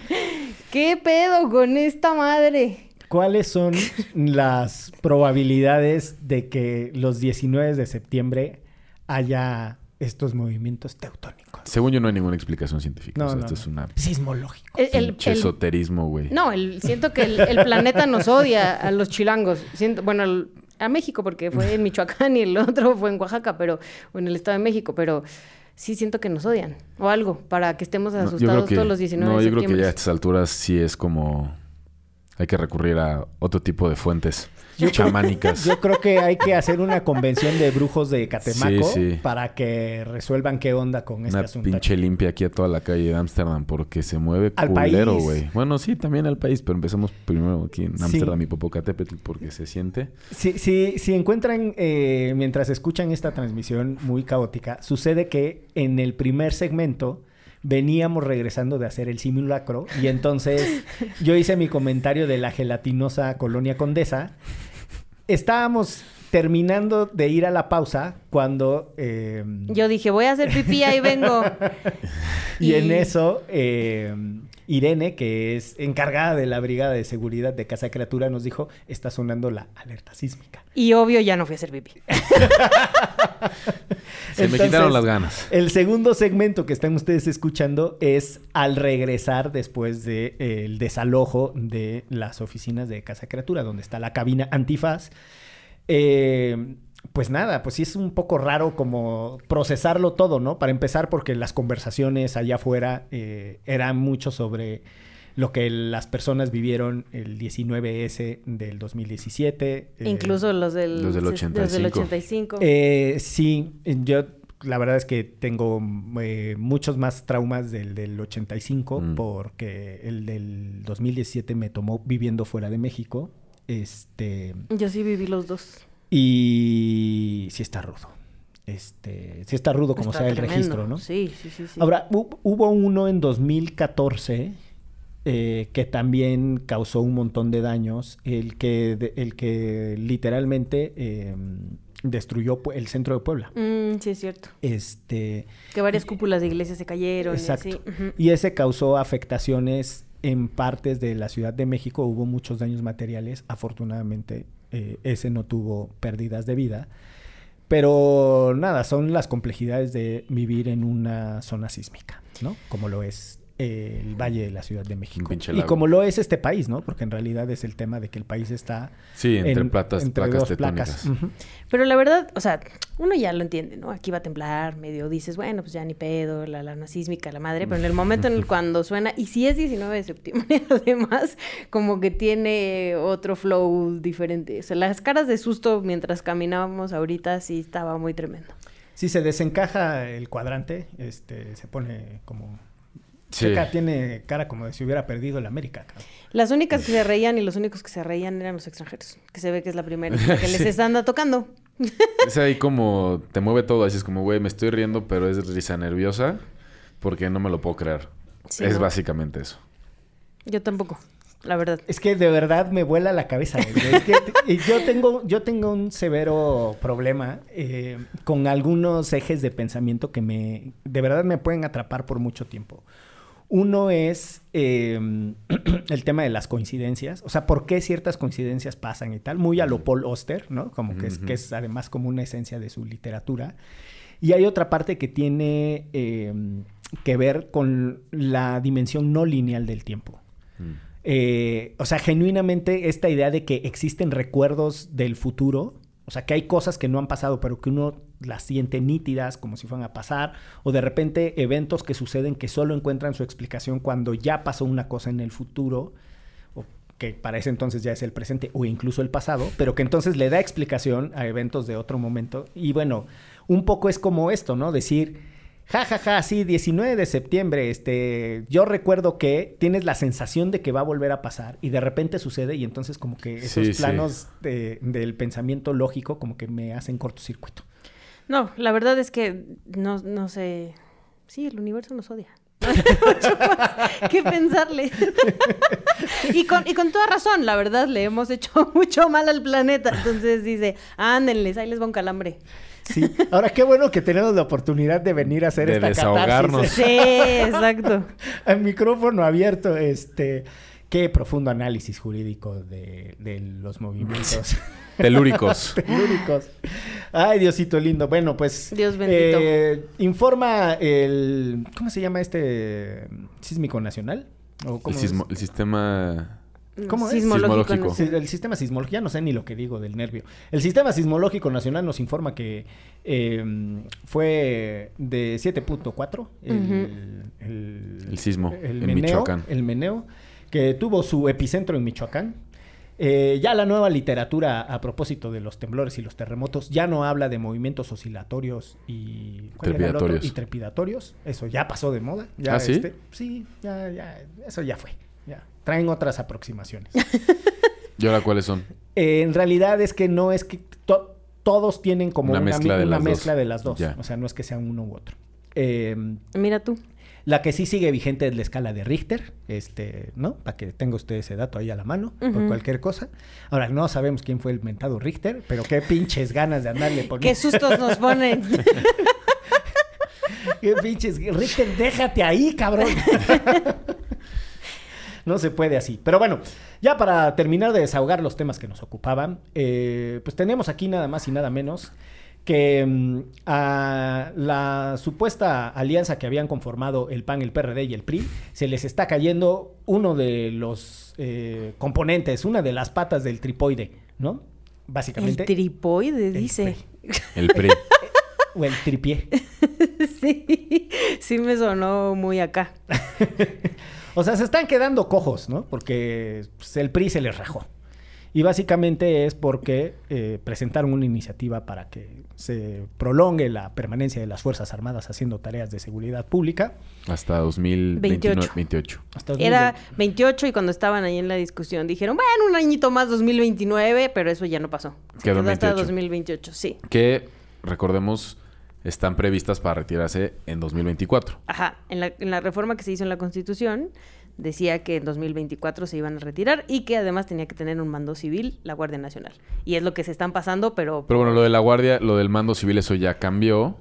¿Qué pedo con esta madre? ¿Cuáles son las probabilidades de que los 19 de septiembre haya estos movimientos teutónicos? Según yo no hay ninguna explicación científica. No, o sea, no, esto no. es una Sismológico. El, el- esoterismo, güey. no, el- siento que el, el planeta nos odia a los chilangos. Siento, bueno, el- a México porque fue en Michoacán y el otro fue en Oaxaca, pero o en el Estado de México, pero sí siento que nos odian o algo para que estemos No, asustados creo que, todos los 19 no, de yo creo que ya a estas alturas sí es como... Hay que recurrir a otro tipo de fuentes chamánicas. Yo creo que hay que hacer una convención de brujos de Catemaco Sí, sí. para que resuelvan qué onda con este Una asunto. pinche limpia aquí a toda la calle de Ámsterdam porque se mueve Al culero, güey. Bueno, sí, también al país, pero empecemos primero aquí en Sí. Ámsterdam y Popocatépetl porque se siente. Si, si, si encuentran, eh, mientras escuchan esta transmisión muy caótica, sucede que en el primer segmento veníamos regresando de hacer el simulacro y entonces yo hice mi comentario de la gelatinosa colonia condesa. Estábamos terminando de ir a la pausa cuando... eh, Yo dije, voy a hacer pipí, ahí vengo. y en eso, eh, Irene, que es encargada de la brigada de seguridad de Casa Criatura, nos dijo, está sonando la alerta sísmica. Y obvio ya no fui a hacer pipí. Se me quitaron las ganas. El segundo segmento que están ustedes escuchando es al regresar después del de, eh, el desalojo de las oficinas de Casa Criatura, donde está la cabina antifaz. Eh, pues nada, pues sí es un poco raro como procesarlo todo, ¿no? Para empezar, porque las conversaciones allá afuera eh, eran mucho sobre lo que las personas vivieron el 19S del 2017. eh, Incluso los del, Los del los del 85. 85. eh, sí, yo la verdad es que tengo eh, muchos más traumas del, del 85 Mm. porque el del 2017 me tomó viviendo fuera de México. Este, Yo sí viví los dos. Y sí está rudo. Este, sí está rudo como Está sea el tremendo. registro, ¿no? Sí, sí, sí. sí. Ahora, hu- hubo uno en 2014 eh, que también causó un montón de daños, el que, de- el que literalmente eh, destruyó el centro de Puebla. Mm, sí, es cierto. Este, Que varias cúpulas de iglesias se cayeron. exacto. Y así. Ujú. Y ese causó afectaciones en partes de la Ciudad de México. Hubo muchos daños materiales. Afortunadamente, eh, ese no tuvo pérdidas de vida. Pero nada, son las complejidades de vivir en una zona sísmica, ¿no? Como lo es el Valle de la Ciudad de México. Y como lo es este país, ¿no? Porque en realidad es el tema de que el país está Sí, entre en- platas, entre placas dos. Pero la verdad, o sea, uno ya lo entiende, ¿no? Aquí va a temblar, medio dices, bueno, pues ya ni pedo, la lana sísmica, la madre, pero en el momento en el cuando suena, y si es 19 de septiembre, además, como que tiene otro flow diferente. O sea, las caras de susto mientras caminábamos ahorita sí estaba muy tremendo. Si se desencaja el cuadrante, este, se pone como... Sí. Checa tiene cara como de si hubiera perdido el América. cabrón. Las únicas que se reían y los únicos que se reían eran los extranjeros, que se ve que es la primera que les anda tocando. Es ahí como te mueve todo, así es como, güey, me estoy riendo, pero es risa nerviosa porque no me lo puedo creer. Sí, es ¿no? básicamente eso. Yo tampoco, la verdad. Es que de verdad me vuela la cabeza. Es que yo tengo, yo tengo un severo problema eh, con algunos ejes de pensamiento que me, de verdad me pueden atrapar por mucho tiempo. Uno es eh, el tema de las coincidencias, o sea, por qué ciertas coincidencias pasan y tal, muy a lo Paul Auster, ¿no? Como que es, que es además como una esencia de su literatura. Y hay otra parte que tiene eh, que ver con la dimensión no lineal del tiempo. Mm. Eh, o sea, genuinamente esta idea de que existen recuerdos del futuro, o sea, que hay cosas que no han pasado, pero que uno las siente nítidas como si fueran a pasar, o de repente eventos que suceden que solo encuentran su explicación cuando ya pasó una cosa en el futuro, o que para ese entonces ya es el presente o incluso el pasado, pero que entonces le da explicación a eventos de otro momento. Y bueno, un poco es como esto, ¿no? Decir, Ja, ja, ja, sí, 19 de septiembre, este, yo recuerdo que tienes la sensación de que va a volver a pasar y de repente sucede y entonces como que esos Sí, sí. planos de- del pensamiento lógico como que me hacen cortocircuito. No, la verdad es que no, no sé. Sí, el universo nos odia. No hay mucho más que pensarle. y, con, y con toda razón, la verdad, le hemos hecho mucho mal al planeta. Entonces dice, ándenles, ahí les va un calambre. Sí, ahora qué bueno que tenemos la oportunidad de venir a hacer De esta desahogarnos. catarsis. Sí, exacto. Al micrófono abierto, este, qué profundo análisis jurídico de, de los movimientos Telúricos. telúricos. Ay, Diosito lindo. Bueno, pues. Dios bendito. eh, informa el. ¿Cómo se llama este sísmico nacional? ¿O El, cómo sismo- el sistema... ¿Cómo es? Sismológico. El sistema sismológico, ya no sé ni lo que digo del nervio. El sistema sismológico nacional nos informa que eh, fue de 7.4 el, el, El sismo el en meneo, Michoacán. El meneo, que tuvo su epicentro en Michoacán. Eh, ya la nueva literatura a propósito de los temblores y los terremotos ya no habla de movimientos oscilatorios y. Trepidatorios. y trepidatorios. Eso ya pasó de moda. Ya, ¿Ah, sí? este, sí, ya, ya, eso ya fue. Ya. Traen otras aproximaciones. ¿Y ahora cuáles son? Eh, en realidad es que no es que to- todos tienen como Una una, mezcla de una las mezcla dos. de las dos. Ya. O sea, no es que sea uno u otro. Eh, Mira tú. La que sí sigue vigente es la escala de Richter, este, ¿no? Para que tenga usted ese dato ahí a la mano, por cualquier cosa. Ahora, no sabemos quién fue el mentado Richter, pero qué pinches ganas de andarle poniendo. Qué sustos nos ponen. Qué pinches. Richter, déjate ahí, cabrón. no se puede así. Pero bueno, ya para terminar de desahogar los temas que nos ocupaban, eh, pues tenemos aquí nada más y nada menos que mm, a la supuesta alianza que habían conformado el PAN, el PRD y el PRI, se les está cayendo uno de los eh, componentes, una de las patas del tripoide, ¿no? El Básicamente. tripoide, dice. El PRI. o el tripié. sí, sí me sonó muy acá. O sea, se están quedando cojos, ¿no? Porque pues, el PRI se les rajó. Y básicamente es porque eh, presentaron una iniciativa para que se prolongue la permanencia de las Fuerzas Armadas haciendo tareas de seguridad pública. Hasta 2029, 28. 28. Hasta Era 2020. 28 y cuando estaban ahí en la discusión dijeron, bueno, un añito más 2029, pero eso ya no pasó. Se Quedó en quedó hasta 28. 2028, sí. Que, recordemos, están previstas para retirarse en 2024. Ajá, en la, en la reforma que se hizo en la Constitución decía que en 2024 se iban a retirar y que además tenía que tener un mando civil la Guardia Nacional. Y es lo que se están pasando, pero... Pero bueno, lo de la Guardia, lo del mando civil, eso ya cambió.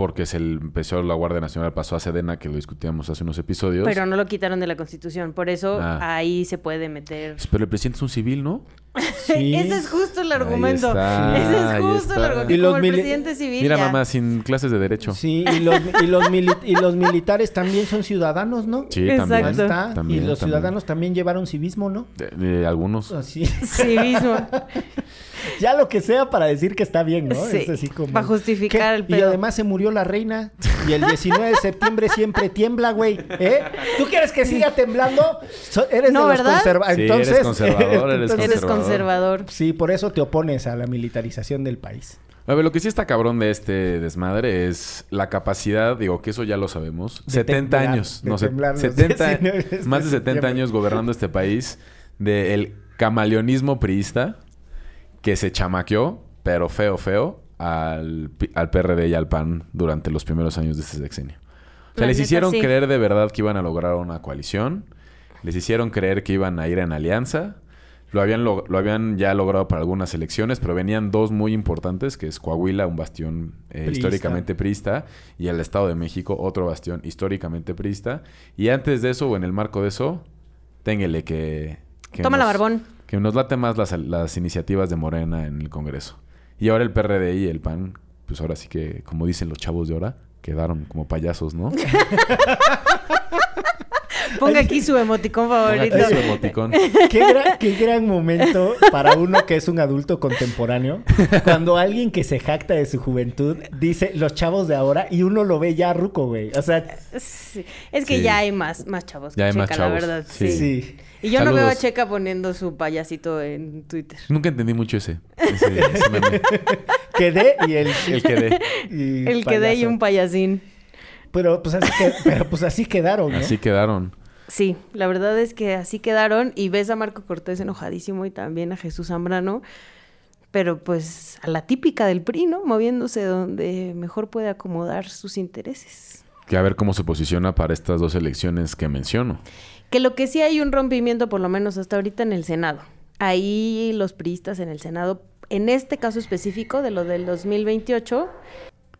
Porque se el- empezó la Guardia Nacional, pasó a Sedena, que lo discutíamos hace unos episodios. Pero no lo quitaron de la Constitución, por eso Ah. ahí se puede meter... Pero el presidente es un civil, ¿no? Sí. Ese es justo el Ahí argumento. está, Ese es ahí justo el argumento. Y los Como el mili- presidente civil Mira, ya. mamá, sin clases de derecho. Sí, y los, y, los mili- y los militares también son ciudadanos, ¿no? Sí, también. Está. También, y los también. ciudadanos también llevaron civismo, ¿no? De- de algunos. Así. Sí mismo. ya lo que sea para decir que está bien, ¿no? Sí, Es así como... para justificar el Y pedo. además se murió la reina. Y el 19 de septiembre siempre tiembla, güey. ¿Eh? ¿Tú quieres que siga temblando? So- eres No, de los ¿verdad? conserva- Sí, Entonces, eres conservador, eres entonces- Eres conservador. conservador. Sí, por eso te opones a la militarización del país. A ver, lo que sí está cabrón de este desmadre es la capacidad, digo que eso ya lo sabemos. De 70 temblar, años, de no sé, temblar los 70, 19 de más de 70 septiembre. años gobernando este país del camaleonismo priista que se chamaqueó, pero feo, feo, al, al PRD y al PAN durante los primeros años de este sexenio. O sea, La les neta, hicieron sí. creer de verdad que iban a lograr una coalición, les hicieron creer que iban a ir en alianza, lo habían, lo, lo habían ya logrado para algunas elecciones, pero venían dos muy importantes, que es Coahuila, un bastión eh, Priista. históricamente priista, y el Estado de México, otro bastión históricamente priista. Y antes de eso, o en el marco de eso, téngale que... que Toma la barbón. Que nos late más las, las iniciativas de Morena en el Congreso. Y ahora el PRD y el PAN, pues ahora sí que, como dicen los chavos de ahora, quedaron como payasos, ¿no? Ponga aquí su emoticón favorito. Ponga aquí su emoticón. Qué gran, qué gran momento para uno que es un adulto contemporáneo. Cuando alguien que se jacta de su juventud dice los chavos de ahora y uno lo ve ya ruco, güey. O sea, Sí. Es que Sí. ya hay más, más chavos que Ya hay Checa, más la chavos. verdad. Sí. Sí. sí. Y yo no veo a. Checa poniendo su payasito en Twitter. Nunca entendí mucho ese. ese, ese meme. Quedé y el... El que de. y El que dé y payaso. un payasín. Pero pues así, que- pero, pues, así quedaron, ¿no? Así quedaron. Sí, la verdad es que así quedaron y ves a Marco Cortés enojadísimo y también a Jesús Zambrano, pero pues a la típica del PRI, ¿no? Moviéndose donde mejor puede acomodar sus intereses. Que a ver cómo se posiciona para estas dos elecciones que menciono. Que lo que sí hay un rompimiento, por lo menos hasta ahorita, en el Senado. Ahí los priistas en el Senado, en este caso específico de lo del 2028,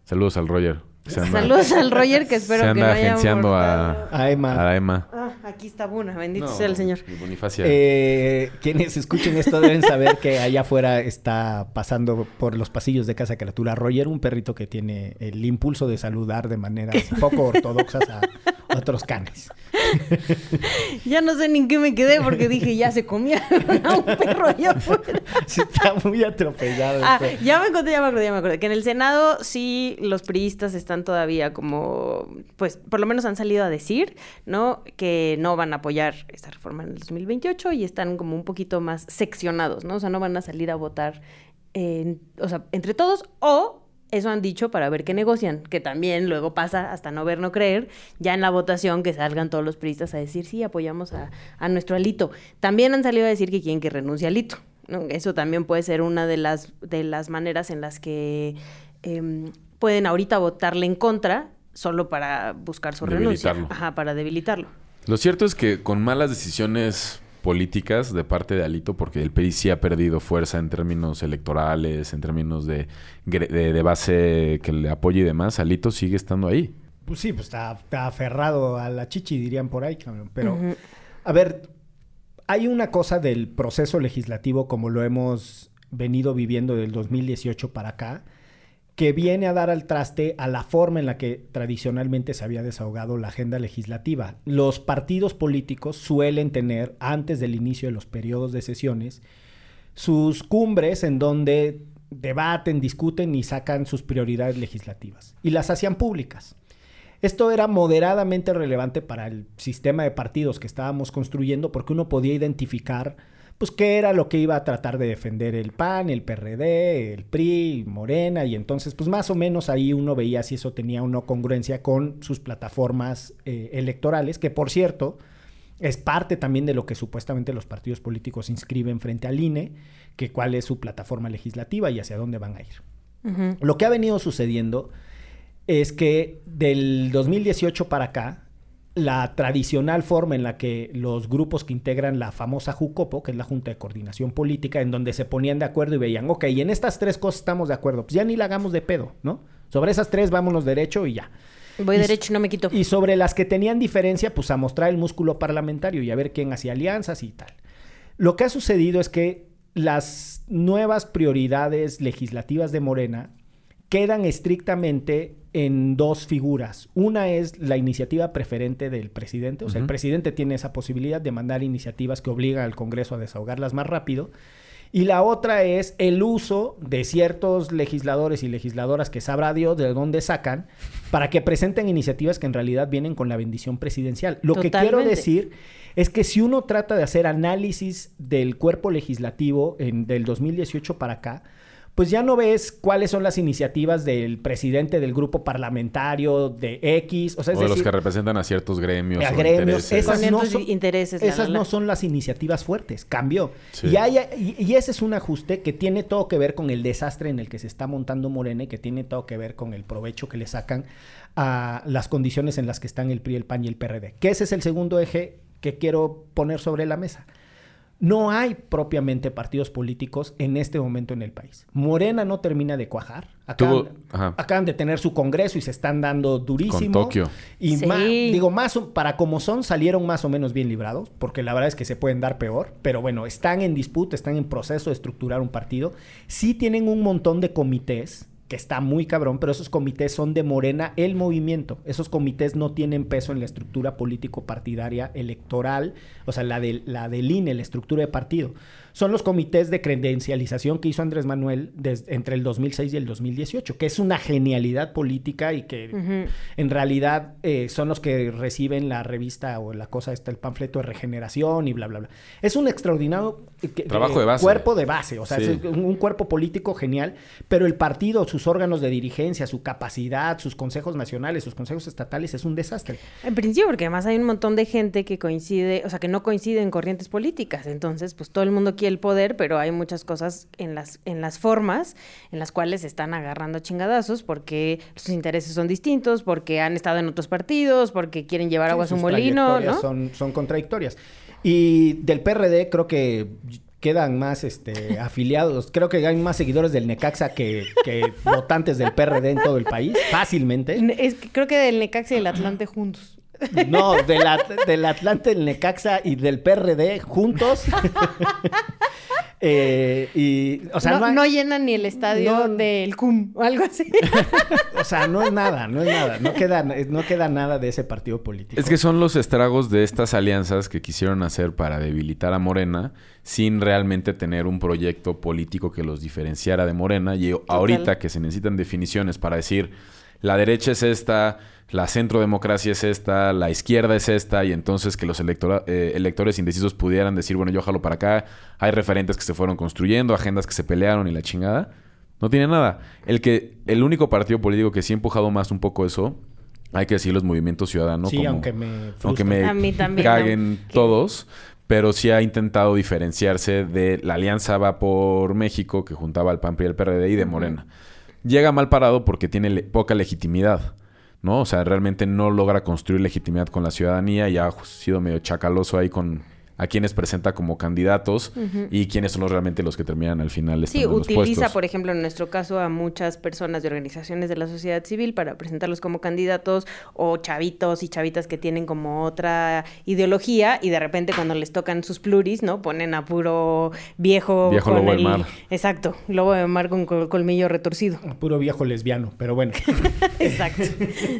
Saludos al Roger. Anda- Saludos al Roger, que espero se que no anda haya agenciando a. A Emma. a Emma. Ah, aquí está Buna, bendito No, sea el Señor. Bonifacia. Eh, quienes escuchen esto deben saber que allá afuera está pasando por los pasillos de Casa Criatura Roger, un perrito que tiene el impulso de saludar de maneras poco ortodoxas a otros canes. Ya no sé ni en qué me quedé porque dije, ya se comía a un perro allá afuera. Sí, está muy atropellado. Ah, este. ya me acordé, ya me acordé, ya me acordé. Que en el Senado sí los priistas están todavía como, pues por lo menos han salido a decir, ¿no? Que no van a apoyar esta reforma en el 2028 y están como un poquito más seccionados, ¿no? O sea, no van a salir a votar, en- o sea, entre todos o... Eso han dicho para ver qué negocian, que también luego pasa hasta no ver, no creer, ya en la votación que salgan todos los priistas a decir, sí, apoyamos a, a nuestro Alito. También han salido a decir que quieren que renuncie Alito. ¿no? Eso también puede ser una de las, de las maneras en las que em, pueden ahorita votarle en contra solo para buscar su renuncia. Ajá, para debilitarlo. Lo cierto es que con malas decisiones políticas de parte de Alito, porque el PRI sí ha perdido fuerza en términos electorales, en términos de, de, de base que le apoye y demás, Alito sigue estando ahí. Pues sí, pues está, está aferrado a la chichi, dirían por ahí, cabrón. Pero, a ver, hay una cosa del proceso legislativo como lo hemos venido viviendo del 2018 para acá, que viene a dar al traste a la forma en la que tradicionalmente se había desahogado la agenda legislativa. Los partidos políticos suelen tener, antes del inicio de los periodos de sesiones, sus cumbres en donde debaten, discuten y sacan sus prioridades legislativas. Y las hacían públicas. Esto era moderadamente relevante para el sistema de partidos que estábamos construyendo porque uno podía identificar pues qué era lo que iba a tratar de defender el PAN, el PRD, el PRI, Morena y entonces pues más o menos ahí uno veía si eso tenía o no congruencia con sus plataformas eh, electorales, que por cierto es parte también de lo que supuestamente los partidos políticos inscriben frente al INE, que cuál es su plataforma legislativa y hacia dónde van a ir. Lo que ha venido sucediendo es que del 2018 para acá, la tradicional forma en la que los grupos que integran la famosa JUCOPO, que es la Junta de Coordinación Política, en donde se ponían de acuerdo y veían, ok, y en estas tres cosas estamos de acuerdo, pues ya ni la hagamos de pedo, ¿no? Sobre esas tres vámonos derecho y ya. Voy Y- derecho y no me quito. Y sobre las que tenían diferencia, pues a mostrar el músculo parlamentario y a ver quién hacía alianzas y tal. Lo que ha sucedido es que las nuevas prioridades legislativas de Morena quedan estrictamente en dos figuras. Una es la iniciativa preferente del presidente, o sea, el presidente tiene esa posibilidad de mandar iniciativas que obligan al Congreso a desahogarlas más rápido. Y la otra es el uso de ciertos legisladores y legisladoras que sabrá Dios de dónde sacan para que presenten iniciativas que en realidad vienen con la bendición presidencial. Lo que quiero decir es que si uno trata de hacer análisis del cuerpo legislativo en, del 2018 para acá, pues ya no ves cuáles son las iniciativas del presidente del grupo parlamentario de X, o sea, es o de los que representan a ciertos gremios. a gremios, intereses. esas no son, intereses, la, esas la, la. no son las iniciativas fuertes, cambió. Sí. Y, hay- y, y ese es un ajuste que tiene todo que ver con el desastre en el que se está montando Morena y que tiene todo que ver con el provecho que le sacan a las condiciones en las que están el PRI, el PAN y el PRD. Que ese es el segundo eje que quiero poner sobre la mesa. No hay propiamente partidos políticos en este momento en el país. Morena no termina de cuajar. Acaban, acaban de tener su congreso y se están dando durísimo. Con Tokio. Y Sí. ma- digo, más o- para como son, salieron más o menos bien librados, porque la verdad es que se pueden dar peor, pero bueno, están en disputa, están en proceso de estructurar un partido. Sí tienen un montón de comités, que está muy cabrón, pero esos comités son de Morena el movimiento. Esos comités no tienen peso en la estructura político-partidaria electoral, o sea, la, de, la del INE, la estructura de partido. Son los comités de credencialización que hizo Andrés Manuel des- entre el 2006 y el 2018, que es una genialidad política y que en realidad eh, son los que reciben la revista o la cosa esta, el panfleto de regeneración y bla, bla, bla. Es un extraordinario eh, que- Trabajo de base. cuerpo de base, o sea, Sí. es un, un cuerpo político genial, pero el partido, sus órganos de dirigencia, su capacidad, sus consejos nacionales, sus consejos estatales, es un desastre. En principio, porque además hay un montón de gente que coincide, o sea, que no coincide en corrientes políticas. Entonces, pues todo el mundo el poder, pero hay muchas cosas en las, en las formas en las cuales se están agarrando chingadazos porque sus intereses son distintos, porque han estado en otros partidos, porque quieren llevar Sí, agua a su molino, ¿no? Son, son contradictorias. Y del PRD creo que quedan más este, afiliados. Creo que hay más seguidores del Necaxa que, que votantes del PRD en todo el país, fácilmente. Es que creo que del Necaxa y del Atlante juntos. No, del, At- del Atlante, del Necaxa y del PRD juntos. Eh, y, o sea, no, no, hay- no llenan ni el estadio No. del CUM o algo así. o sea, no es nada, no es nada. No queda, no queda nada de ese partido político. Es que son los estragos de estas alianzas que quisieron hacer para debilitar a Morena sin realmente tener un proyecto político que los diferenciara de Morena. Y ahorita que se necesitan definiciones para decir la derecha es esta, la centrodemocracia es esta, la izquierda es esta, y entonces que los electora- eh, electores indecisos pudieran decir, bueno, yo jalo para acá, hay referentes que se fueron construyendo, agendas que se pelearon y la chingada. No tiene nada. El que, el único partido político que sí ha empujado más un poco eso, hay que decir los movimientos ciudadanos. Sí, como- aunque me aunque me A mí también, caguen ¿no? todos, pero sí ha intentado diferenciarse de la Alianza Va por México, que juntaba al PAN y al PRD, y de Morena. Llega mal parado porque tiene le- poca legitimidad, ¿no? O sea, realmente no logra construir legitimidad con la ciudadanía y ha sido medio chacaloso ahí con a quienes presenta como candidatos y quiénes son los realmente los que terminan al final Sí, los utiliza, por ejemplo, en nuestro caso, a muchas personas de organizaciones de la sociedad civil para presentarlos como candidatos o chavitos y chavitas que tienen como otra ideología y de repente cuando les tocan sus pluris, ¿no? Ponen a puro viejo, Viejo con lobo del el- mar. Exacto, lobo de mar con col- colmillo retorcido. Puro viejo lesbiano, pero bueno. Exacto.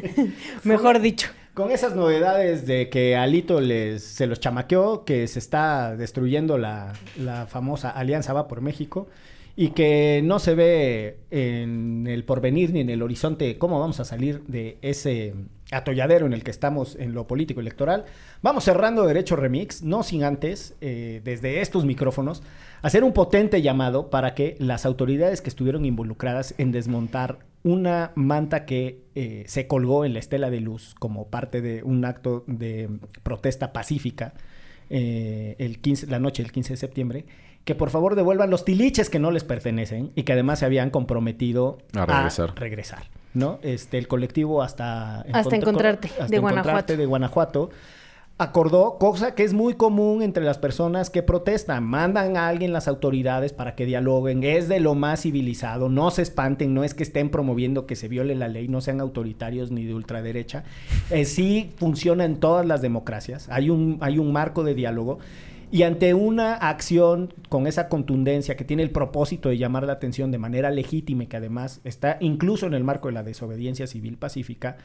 Mejor dicho. Con esas novedades de que Alito les, se los chamaqueó, que se está destruyendo la, famosa Alianza Va por México y que no se ve en el porvenir ni en el horizonte cómo vamos a salir de ese atolladero en el que estamos en lo político electoral. Vamos cerrando Derecho Remix, no sin antes, eh, desde estos micrófonos, hacer un potente llamado para que las autoridades que estuvieron involucradas en desmontar una manta que eh, se colgó en la estela de luz como parte de un acto de protesta pacífica eh, el 15, la noche del 15 de septiembre, que por favor devuelvan los tiliches que no les pertenecen y que además se habían comprometido A regresar. regresar, ¿no? Este, el colectivo hasta... Hasta encontrarte, de encontrarte Guanajuato. de Guanajuato acordó, cosa que es muy común entre las personas que protestan. Mandan a alguien las autoridades para que dialoguen. Es de lo más civilizado. No se espanten. No es que estén promoviendo que se viole la ley. No sean autoritarios ni de ultraderecha. Eh, sí funciona en todas las democracias. Hay un, hay un marco de diálogo. Y ante una acción con esa contundencia que tiene el propósito de llamar la atención de manera legítima y que además está incluso en el marco de la desobediencia civil pacífica,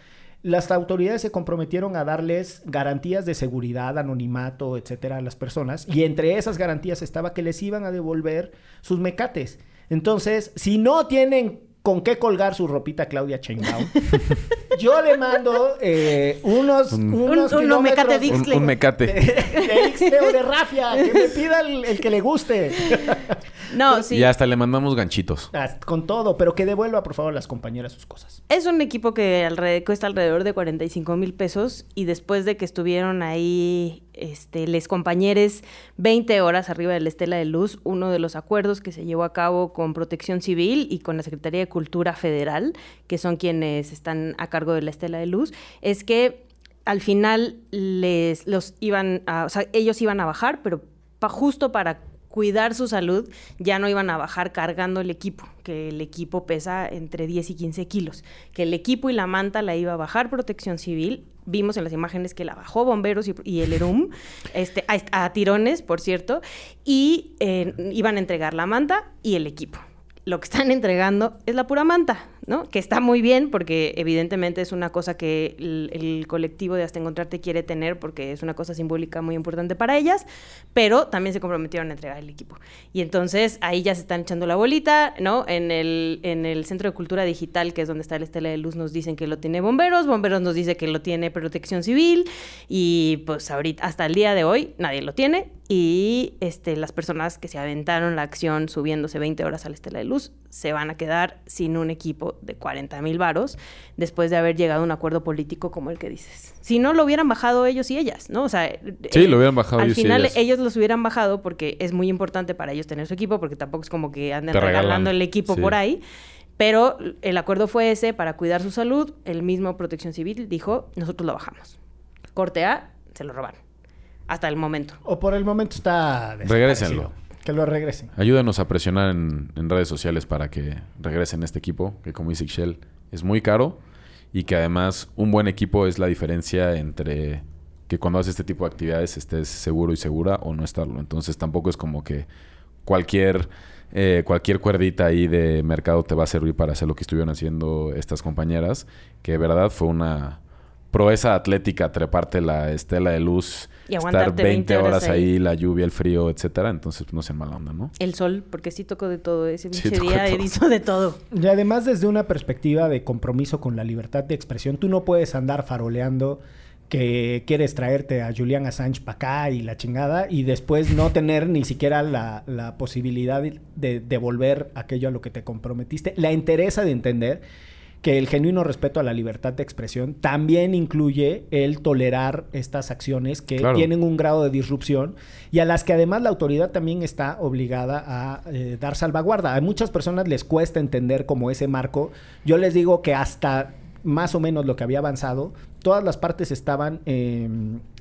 las autoridades se comprometieron a darles garantías de seguridad, anonimato, etcétera, a las personas. Y entre esas garantías estaba que les iban a devolver sus mecates. Entonces, si no tienen con qué colgar su ropita Claudia Sheinbaum, yo le mando eh, unos, Un- unos Un- uno mecate kilómetros Un, un mecate. de Ixtle o de Rafia, que me pida el, el que le guste. No, sí. Y hasta le mandamos ganchitos. Ah, Con todo, pero que devuelva, por favor, a las compañeras sus cosas. Es un equipo que alre- cuesta alrededor de 45 mil pesos y después de que estuvieron ahí este, les compañeros 20 horas arriba de la estela de luz, uno de los acuerdos que se llevó a cabo con Protección Civil y con la Secretaría de Cultura Federal, que son quienes están a cargo de la estela de luz, es que al final les los iban a, ellos iban a bajar, pero pa- justo para cuidar su salud, ya no iban a bajar cargando el equipo, que el equipo pesa entre 10 y 15 kilos, que el equipo y la manta la iba a bajar protección civil. Vimos en las imágenes que la bajó bomberos y, el ERUM, este, a, a tirones, por cierto, y eh, iban a entregar la manta y el equipo. Lo que están entregando es la pura manta, ¿no? Que está muy bien porque evidentemente es una cosa que el, el colectivo de Hasta Encontrarte quiere tener porque es una cosa simbólica muy importante para ellas, pero también se comprometieron a entregar el equipo. Y entonces ahí ya se están echando la bolita, ¿no? En el, en el Centro de Cultura Digital, que es donde está la Estela de Luz, nos dicen que lo tiene Bomberos, Bomberos nos dice que lo tiene Protección Civil y pues ahorita, hasta el día de hoy, nadie lo tiene y este, las personas que se aventaron la acción subiéndose 20 horas a la Estela de Luz se van a quedar sin un equipo de 40 mil varos después de haber llegado a un acuerdo político como el que dices. Si no, lo hubieran bajado ellos y ellas, ¿no? O sea, Sí, eh, lo hubieran bajado al ellos y final ellas. ellos los hubieran bajado porque es muy importante para ellos tener su equipo porque tampoco es como que anden Te regalan, regalando el equipo sí. por ahí. Pero el acuerdo fue ese para cuidar su salud. El mismo Protección Civil dijo, nosotros lo bajamos. Corte A, se lo robaron. Hasta el momento. O por el momento está Regrésenlo. Que lo regresen. Ayúdanos a presionar en, redes sociales para que regresen este equipo, que como dice Ixchel, es muy caro y que además un buen equipo es la diferencia entre que cuando haces este tipo de actividades estés seguro y segura o no estarlo. Entonces tampoco es como que cualquier, eh, cualquier cuerdita ahí de mercado te va a servir para hacer lo que estuvieron haciendo estas compañeras, que de verdad fue una proeza atlética treparte la estela de luz, Y estar aguantarte 20 20 horas horas ahí, ahí. la lluvia, el frío, etcétera. Entonces no sean mala onda, ¿no? El sol, porque sí tocó de todo ese pinche día, de hizo de todo. Y además desde una perspectiva de compromiso con la libertad de expresión, tú no puedes andar faroleando que quieres traerte a Julian Assange para acá y la chingada y después no tener ni siquiera la, la posibilidad de devolver aquello a lo que te comprometiste. La interesa de entender que el genuino respeto a la libertad de expresión también incluye el tolerar estas acciones que Claro. tienen un grado de disrupción y a las que además la autoridad también está obligada a eh, dar salvaguarda. A muchas personas les cuesta entender como ese marco. Yo les digo que hasta más o menos lo que había avanzado, todas las partes estaban eh,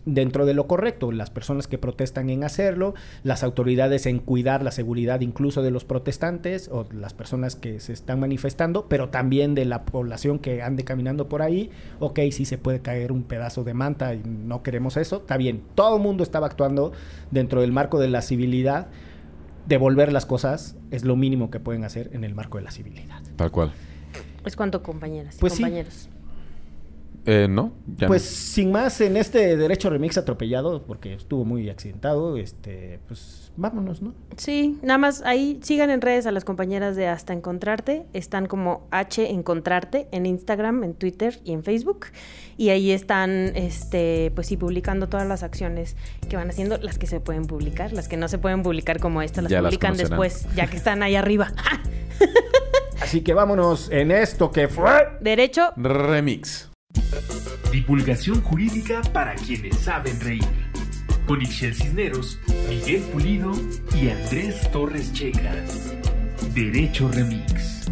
dentro de lo correcto. Las personas que protestan en hacerlo, las autoridades en cuidar la seguridad incluso de los protestantes o las personas que se están manifestando, pero también de la población que ande caminando por ahí. Ok, sí se puede caer un pedazo de manta y no queremos eso. Está bien, todo el mundo estaba actuando dentro del marco de la civilidad. Devolver las cosas es lo mínimo que pueden hacer en el marco de la civilidad. Tal cual. Es cuanto compañeras y Pues sí. compañeros. Eh, ¿No? Ya Pues no. sin más en este derecho remix atropellado, porque estuvo muy accidentado, este, pues vámonos, ¿no? Sí, nada más ahí sigan en redes a las compañeras de Hasta Encontrarte. Están como H Encontrarte en Instagram, en Twitter y en Facebook. Y ahí están, este, pues sí, publicando todas las acciones que van haciendo, las que se pueden publicar, las que no se pueden publicar como esta, las Ya publican conocerán. después, ya que están ahí arriba. Así que vámonos en esto que fue. Derecho, Remix. Divulgación jurídica para quienes saben reír. Con Ixel Cisneros, Miguel Pulido y Andrés Torres Checa. Derecho Remix.